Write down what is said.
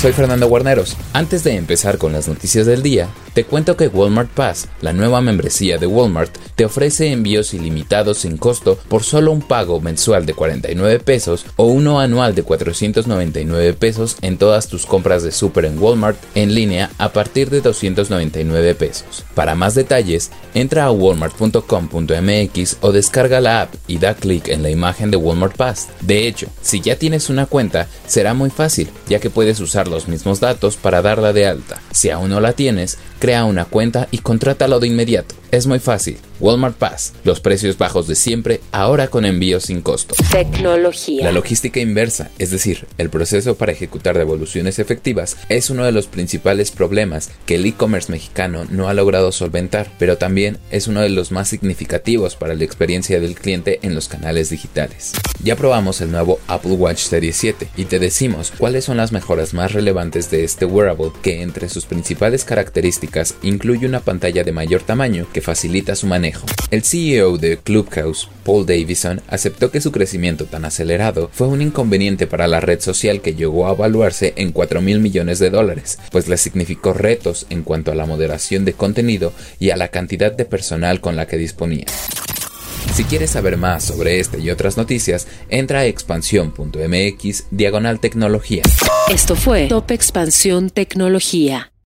Soy Fernando Guarneros. Antes de empezar con las noticias del día, te cuento que Walmart Pass, la nueva membresía de Walmart, te ofrece envíos ilimitados sin costo por solo un pago mensual de 49 pesos o uno anual de 499 pesos en todas tus compras de super en Walmart en línea a partir de 299 pesos. Para más detalles, entra a walmart.com.mx o descarga la app y da clic en la imagen de Walmart Pass. De hecho, si ya tienes una cuenta, será muy fácil, ya que puedes usar los mismos datos para darla de alta. Si aún no la tienes, crea una cuenta y contrátalo de inmediato. Es muy fácil. Walmart Pass, los precios bajos de siempre, ahora con envío sin costo. Tecnología. La logística inversa, es decir, el proceso para ejecutar devoluciones efectivas, es uno de los principales problemas que el e-commerce mexicano no ha logrado solventar, pero también es uno de los más significativos para la experiencia del cliente en los canales digitales. Ya probamos el nuevo Apple Watch Series 7 y te decimos cuáles son las mejoras más relevantes de este wearable que entre sus principales características incluye una pantalla de mayor tamaño que facilita su manejo. El CEO de Clubhouse, Paul Davison, aceptó que su crecimiento tan acelerado fue un inconveniente para la red social que llegó a evaluarse en 4 mil millones de dólares, pues le significó retos en cuanto a la moderación de contenido y a la cantidad de personal con la que disponía. Si quieres saber más sobre este y otras noticias, entra a expansión.mx diagonal tecnología. Esto fue Top Expansión Tecnología.